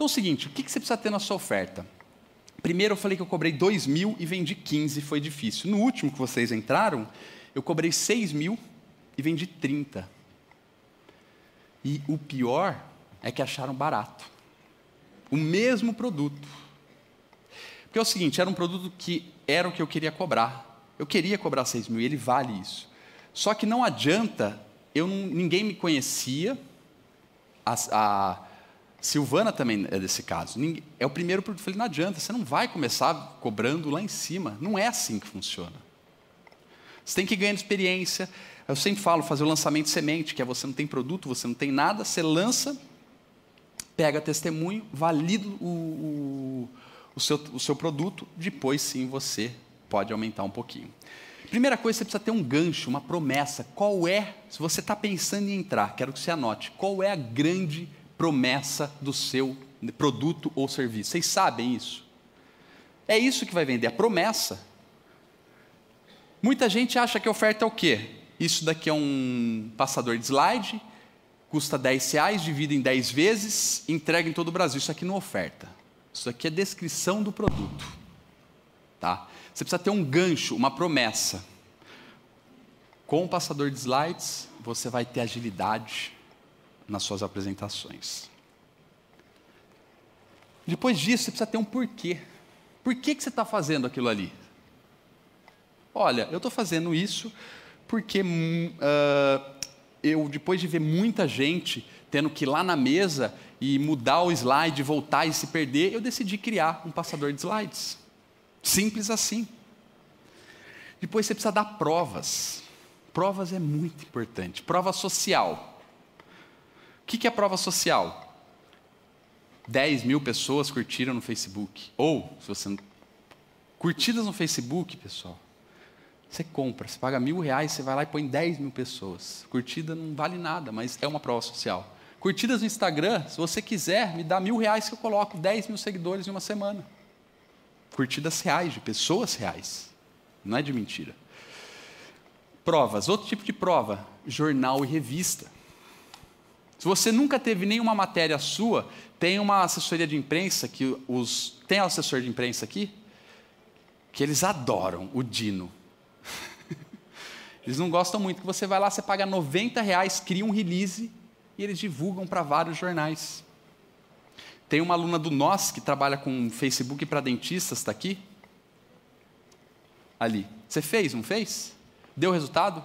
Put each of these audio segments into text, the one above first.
Então é o seguinte, o que você precisa ter na sua oferta? Primeiro eu falei que eu cobrei 2 mil e vendi 15, foi difícil. No último que vocês entraram, eu cobrei 6 mil e vendi 30. E o pior é que acharam barato. O mesmo produto. Porque é o seguinte, era um produto que era o que eu queria cobrar. Eu queria cobrar 6 mil e ele vale isso. Só que não adianta, eu não, ninguém me conhecia, a, a, Silvana também é desse caso. É o primeiro produto. Eu falei, não adianta, você não vai começar cobrando lá em cima. Não é assim que funciona. Você tem que ganhar experiência. Eu sempre falo, fazer o lançamento semente, que é você não tem produto, você não tem nada, você lança, pega testemunho, valida o, o, o, seu, o seu produto, depois sim você pode aumentar um pouquinho. Primeira coisa, você precisa ter um gancho, uma promessa. Qual é, se você está pensando em entrar, quero que você anote, qual é a grande promessa do seu produto ou serviço? Vocês sabem isso? É isso que vai vender, a promessa. Muita gente acha que oferta é o quê? Isso daqui é um passador de slide, custa 10 reais, divide em 10 vezes, entrega em todo o Brasil. Isso aqui não é oferta. Isso aqui é descrição do produto. Tá? Você precisa ter um gancho, uma promessa. Com o passador de slides, você vai ter agilidade nas suas apresentações. Depois disso, você precisa ter um porquê. Por que, que você está fazendo aquilo ali? Olha, eu estou fazendo isso porque uh, eu, depois de ver muita gente tendo que ir lá na mesa e mudar o slide, voltar e se perder, eu decidi criar um passador de slides. Simples assim. Depois você precisa dar provas. Provas é muito importante. Prova social. O que é prova social? 10 mil pessoas curtiram no Facebook. Ou, se você. Curtidas no Facebook, pessoal. Você compra, você paga mil reais, você vai lá e põe 10 mil pessoas. Curtida não vale nada, mas é uma prova social. Curtidas no Instagram, se você quiser, me dá mil reais que eu coloco 10 mil seguidores em uma semana curtidas reais, de pessoas reais. Não é de mentira. Provas, outro tipo de prova, jornal e revista. Se você nunca teve nenhuma matéria sua, tem uma assessoria de imprensa que os tem assessor de imprensa aqui que eles adoram o Dino. eles não gostam muito que você vai lá, você paga 90 reais, cria um release e eles divulgam para vários jornais. Tem uma aluna do Nós que trabalha com Facebook para dentistas, está aqui? Ali. Você fez, não fez? Deu resultado?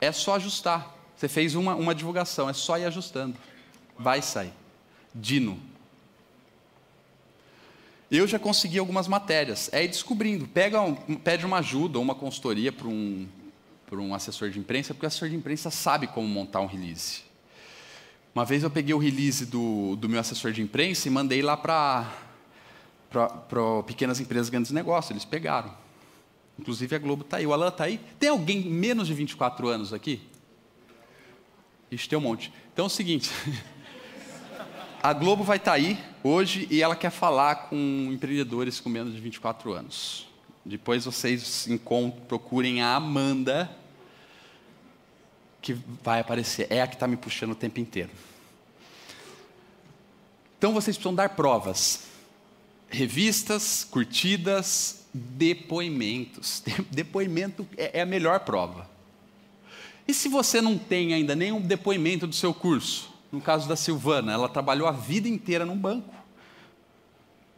É só ajustar. Você fez uma, uma divulgação, é só ir ajustando. Vai sair. Dino. Eu já consegui algumas matérias. É ir descobrindo. Pega um, pede uma ajuda ou uma consultoria para um, um assessor de imprensa, porque o assessor de imprensa sabe como montar um release. Uma vez eu peguei o release do, do meu assessor de imprensa e mandei lá para pequenas empresas grandes negócios. Eles pegaram. Inclusive a Globo está aí. O Alan está aí. Tem alguém menos de 24 anos aqui? Ixi, tem um monte. Então é o seguinte. a Globo vai estar tá aí hoje e ela quer falar com empreendedores com menos de 24 anos. Depois vocês procurem a Amanda, que vai aparecer. É a que está me puxando o tempo inteiro. Então vocês precisam dar provas. Revistas, curtidas, depoimentos. Depoimento é, é a melhor prova. E se você não tem ainda nenhum depoimento do seu curso? No caso da Silvana, ela trabalhou a vida inteira num banco.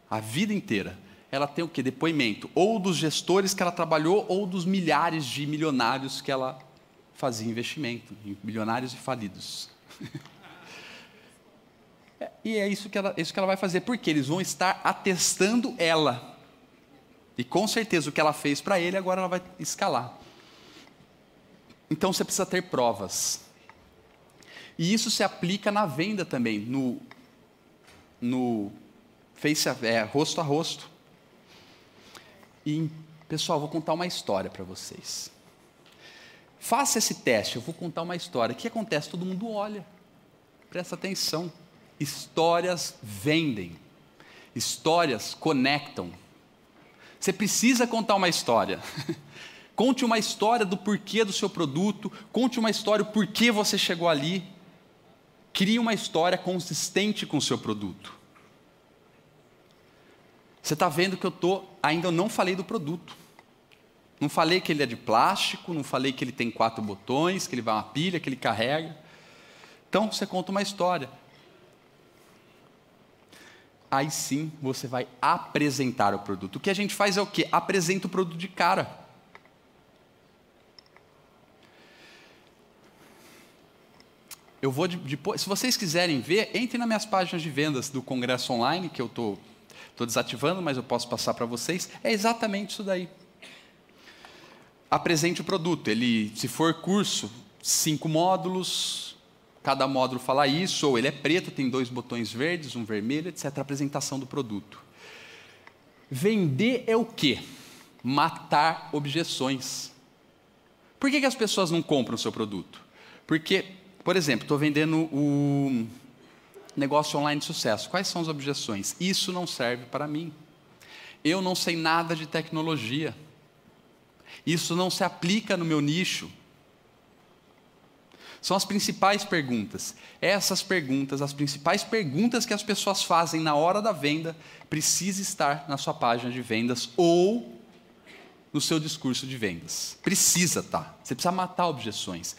A vida inteira. Ela tem o que? Depoimento. Ou dos gestores que ela trabalhou, ou dos milhares de milionários que ela fazia investimento, milionários e falidos. E é isso que, ela, isso que ela vai fazer, porque eles vão estar atestando ela. E com certeza o que ela fez para ele, agora ela vai escalar. Então você precisa ter provas. E isso se aplica na venda também, no, no face a, é, rosto a rosto. E, pessoal, vou contar uma história para vocês. Faça esse teste, eu vou contar uma história. O que acontece? Todo mundo olha. Presta atenção. Histórias vendem, histórias conectam. Você precisa contar uma história. Conte uma história do porquê do seu produto, conte uma história do porquê você chegou ali. Crie uma história consistente com o seu produto. Você está vendo que eu tô, ainda não falei do produto. Não falei que ele é de plástico, não falei que ele tem quatro botões, que ele vai uma pilha, que ele carrega. Então você conta uma história. Aí sim você vai apresentar o produto. O que a gente faz é o quê? Apresenta o produto de cara. Eu vou depois, se vocês quiserem ver, entre nas minhas páginas de vendas do Congresso Online, que eu estou tô, tô desativando, mas eu posso passar para vocês. É exatamente isso daí apresente o produto. Ele, se for curso, cinco módulos, cada módulo fala isso, ou ele é preto, tem dois botões verdes, um vermelho, etc. apresentação do produto. Vender é o quê? Matar objeções. Por que, que as pessoas não compram o seu produto? Porque, por exemplo, estou vendendo o negócio online de sucesso. Quais são as objeções? Isso não serve para mim. Eu não sei nada de tecnologia. Isso não se aplica no meu nicho. São as principais perguntas. Essas perguntas, as principais perguntas que as pessoas fazem na hora da venda, precisa estar na sua página de vendas ou no seu discurso de vendas. Precisa. Tá. Você precisa matar objeções.